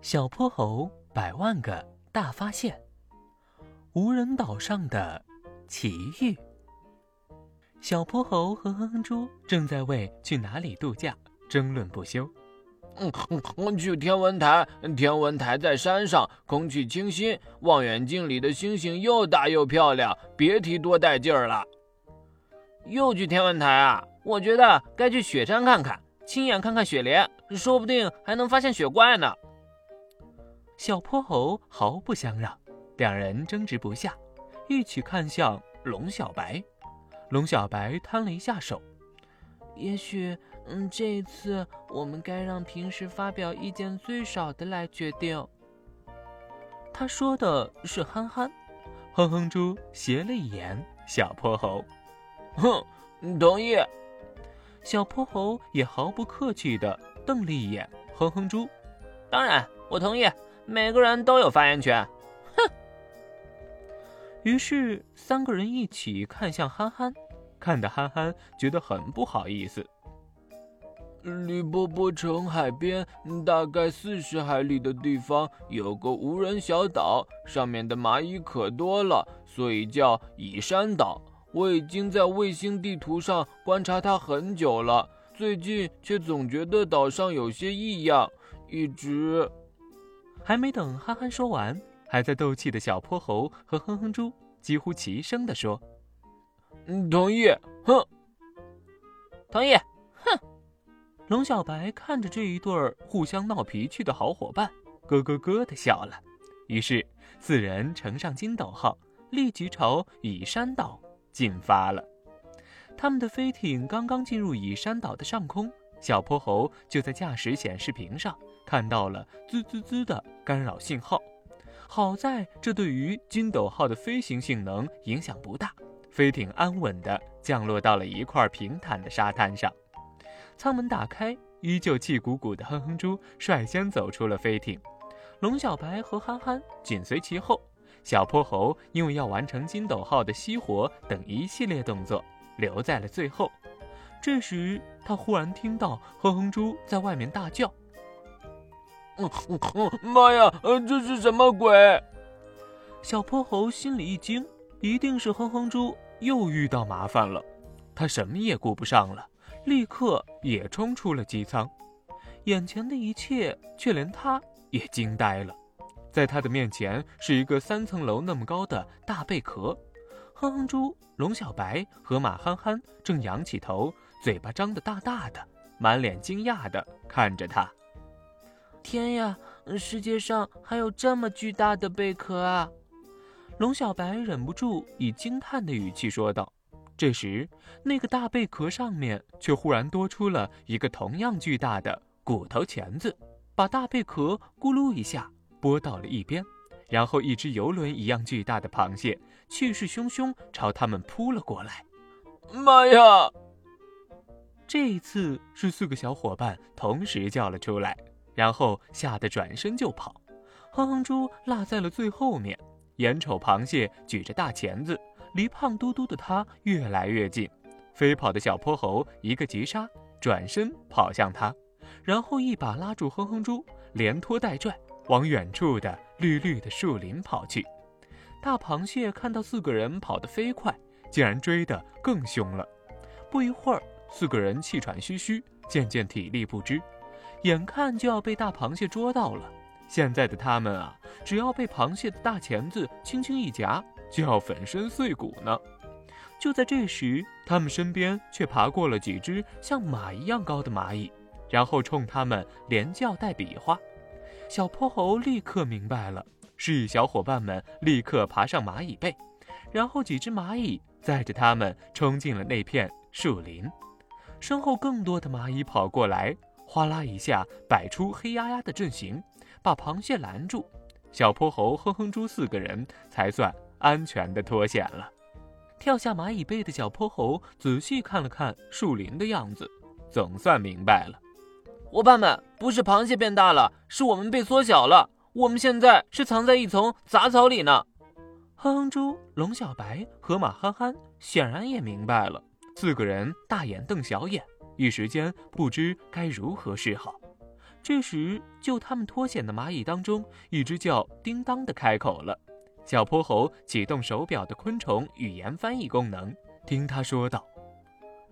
小泼猴百万个大发现，无人岛上的奇遇。小泼猴和哼哼猪正在为去哪里度假争论不休。嗯，去天文台，天文台在山上，空气清新，望远镜里的星星又大又漂亮，别提多带劲儿了。又去天文台啊？我觉得该去雪山看看，亲眼看看雪莲，说不定还能发现雪怪呢。小泼猴毫不相让，两人争执不下，一起看向龙小白。龙小白摊了一下手，也许。嗯，这一次我们该让平时发表意见最少的来决定。他说的是憨憨，哼哼猪斜了一眼小泼猴，哼，同意。小泼猴也毫不客气的瞪了一眼哼哼猪，当然我同意，每个人都有发言权。哼。于是三个人一起看向憨憨，看得憨憨觉得很不好意思。离波波城海边大概四十海里的地方有个无人小岛，上面的蚂蚁可多了，所以叫蚁山岛。我已经在卫星地图上观察它很久了，最近却总觉得岛上有些异样，一直……还没等憨憨说完，还在斗气的小泼猴和哼哼猪几乎齐声地说：“嗯，同意。”哼，同意。哼龙小白看着这一对儿互相闹脾气的好伙伴，咯咯咯的笑了。于是四人乘上筋斗号，立即朝乙山岛进发了。他们的飞艇刚刚进入蚁山岛的上空，小泼猴就在驾驶显示屏上看到了滋滋滋的干扰信号。好在这对于金斗号的飞行性能影响不大，飞艇安稳地降落到了一块平坦的沙滩上。舱门打开，依旧气鼓鼓的哼哼猪率先走出了飞艇，龙小白和憨憨紧随其后。小泼猴因为要完成金斗号的熄火等一系列动作，留在了最后。这时，他忽然听到哼哼猪在外面大叫：“妈呀，这是什么鬼？”小泼猴心里一惊，一定是哼哼猪又遇到麻烦了。他什么也顾不上了。立刻也冲出了机舱，眼前的一切却连他也惊呆了。在他的面前是一个三层楼那么高的大贝壳，哼哼猪、龙小白和马憨憨正仰起头，嘴巴张得大大的，满脸惊讶地看着他。天呀，世界上还有这么巨大的贝壳啊！龙小白忍不住以惊叹的语气说道。这时，那个大贝壳上面却忽然多出了一个同样巨大的骨头钳子，把大贝壳咕噜一下拨到了一边。然后，一只游轮一样巨大的螃蟹气势汹汹朝他们扑了过来。妈呀！这一次是四个小伙伴同时叫了出来，然后吓得转身就跑。哼哼猪落在了最后面，眼瞅螃蟹举着大钳子。离胖嘟嘟的他越来越近，飞跑的小泼猴一个急刹，转身跑向他，然后一把拉住哼哼猪，连拖带拽往远处的绿绿的树林跑去。大螃蟹看到四个人跑得飞快，竟然追得更凶了。不一会儿，四个人气喘吁吁，渐渐体力不支，眼看就要被大螃蟹捉到了。现在的他们啊，只要被螃蟹的大钳子轻轻一夹。就要粉身碎骨呢！就在这时，他们身边却爬过了几只像马一样高的蚂蚁，然后冲他们连叫带比划。小泼猴立刻明白了，示意小伙伴们立刻爬上蚂蚁背，然后几只蚂蚁载着他们冲进了那片树林。身后更多的蚂蚁跑过来，哗啦一下摆出黑压压的阵型，把螃蟹拦住。小泼猴、哼哼猪四个人才算。安全的脱险了，跳下蚂蚁背的小泼猴仔细看了看树林的样子，总算明白了。伙伴们，不是螃蟹变大了，是我们被缩小了。我们现在是藏在一丛杂草里呢。哼哼猪、龙小白和马憨憨显然也明白了，四个人大眼瞪小眼，一时间不知该如何是好。这时，就他们脱险的蚂蚁当中，一只叫叮当的开口了。小泼猴启动手表的昆虫语言翻译功能，听他说道。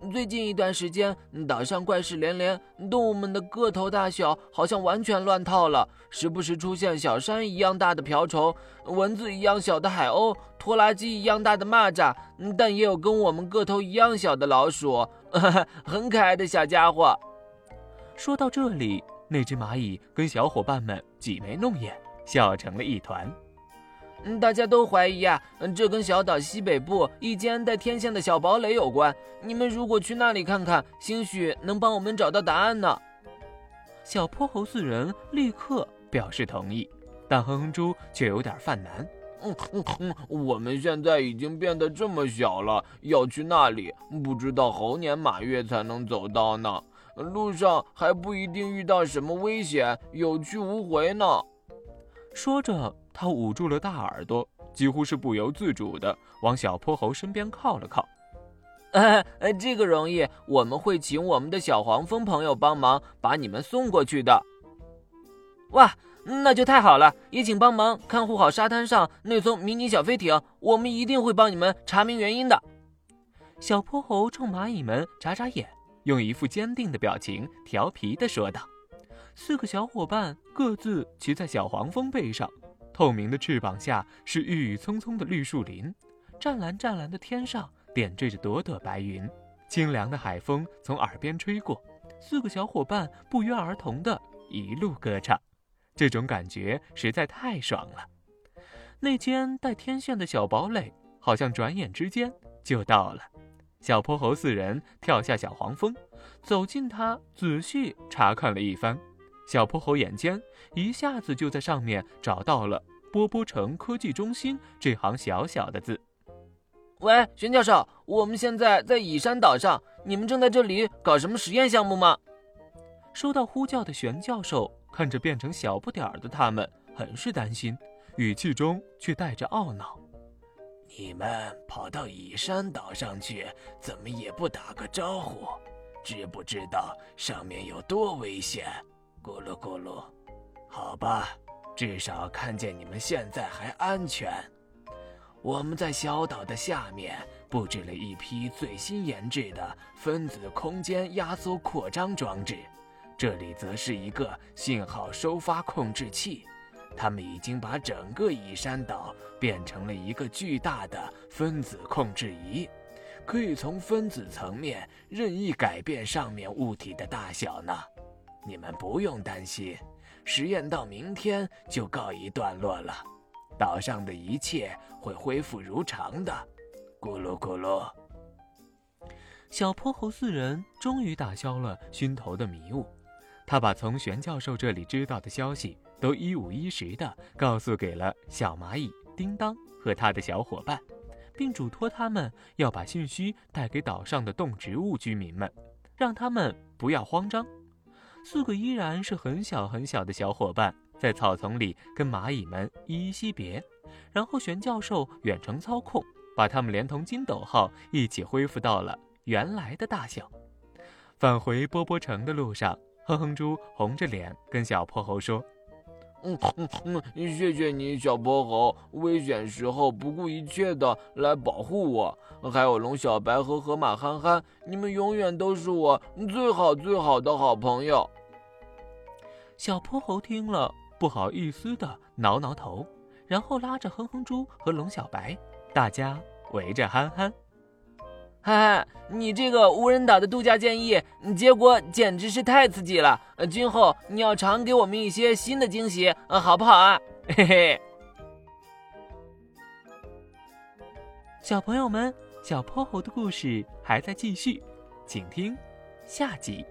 最近一段时间，岛上怪事连连，动物们的个头大小好像完全乱套了。时不时出现小山一样大的瓢虫，蚊子一样小的海鸥，拖拉机一样大的蚂蚱，但也有跟我们个头一样小的老鼠，很可爱的小家伙。说到这里，那只蚂蚁跟小伙伴们挤眉弄眼，笑成了一团。嗯，大家都怀疑啊，这跟小岛西北部一间带天线的小堡垒有关。你们如果去那里看看，兴许能帮我们找到答案呢。小泼猴四人立刻表示同意，但哼哼猪却有点犯难。嗯嗯，我们现在已经变得这么小了，要去那里，不知道猴年马月才能走到呢。路上还不一定遇到什么危险，有去无回呢。说着。他捂住了大耳朵，几乎是不由自主的往小泼猴身边靠了靠。呃，这个容易，我们会请我们的小黄蜂朋友帮忙把你们送过去的。哇，那就太好了！也请帮忙看护好沙滩上那艘迷你小飞艇，我们一定会帮你们查明原因的。小泼猴冲蚂蚁们眨眨眼，用一副坚定的表情，调皮的说道：“四个小伙伴各自骑在小黄蜂背上。”透明的翅膀下是郁郁葱葱的绿树林，湛蓝湛蓝的天上点缀着朵朵白云，清凉的海风从耳边吹过，四个小伙伴不约而同的一路歌唱，这种感觉实在太爽了。那间带天线的小堡垒好像转眼之间就到了，小泼猴四人跳下小黄蜂，走近它，仔细查看了一番。小泼猴眼尖，一下子就在上面找到了。波波城科技中心这行小小的字。喂，玄教授，我们现在在乙山岛上，你们正在这里搞什么实验项目吗？收到呼叫的玄教授看着变成小不点儿的他们，很是担心，语气中却带着懊恼：“你们跑到乙山岛上去，怎么也不打个招呼？知不知道上面有多危险？咕噜咕噜，好吧。”至少看见你们现在还安全。我们在小岛的下面布置了一批最新研制的分子空间压缩扩张装置，这里则是一个信号收发控制器。他们已经把整个蚁山岛变成了一个巨大的分子控制仪，可以从分子层面任意改变上面物体的大小呢。你们不用担心。实验到明天就告一段落了，岛上的一切会恢复如常的。咕噜咕噜，小泼猴四人终于打消了心头的迷雾。他把从玄教授这里知道的消息都一五一十的告诉给了小蚂蚁叮当和他的小伙伴，并嘱托他们要把信息带给岛上的动植物居民们，让他们不要慌张。四个依然是很小很小的小伙伴，在草丛里跟蚂蚁们依依惜别，然后玄教授远程操控，把他们连同金斗号一起恢复到了原来的大小。返回波波城的路上，哼哼猪红着脸跟小泼猴说：“嗯嗯嗯，谢谢你，小泼猴，危险时候不顾一切的来保护我。还有龙小白和河马憨憨，你们永远都是我最好最好的好朋友。”小泼猴听了，不好意思的挠挠头，然后拉着哼哼猪和龙小白，大家围着憨憨。嗨嗨，你这个无人岛的度假建议，结果简直是太刺激了！今后你要常给我们一些新的惊喜，好不好啊？嘿嘿。小朋友们，小泼猴的故事还在继续，请听下集。